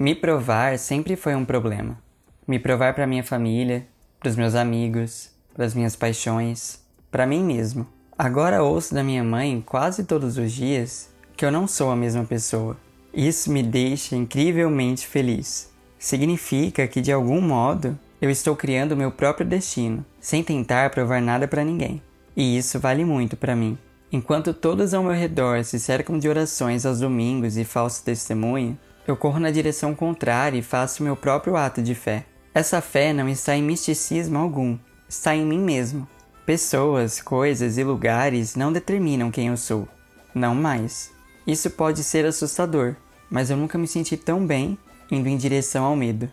Me provar sempre foi um problema. Me provar para minha família, para os meus amigos, para as minhas paixões, para mim mesmo. Agora ouço da minha mãe quase todos os dias que eu não sou a mesma pessoa. Isso me deixa incrivelmente feliz. Significa que de algum modo eu estou criando meu próprio destino, sem tentar provar nada para ninguém. E isso vale muito para mim. Enquanto todos ao meu redor se cercam de orações aos domingos e falso testemunho, eu corro na direção contrária e faço meu próprio ato de fé. Essa fé não está em misticismo algum, está em mim mesmo. Pessoas, coisas e lugares não determinam quem eu sou. Não mais. Isso pode ser assustador, mas eu nunca me senti tão bem indo em direção ao medo.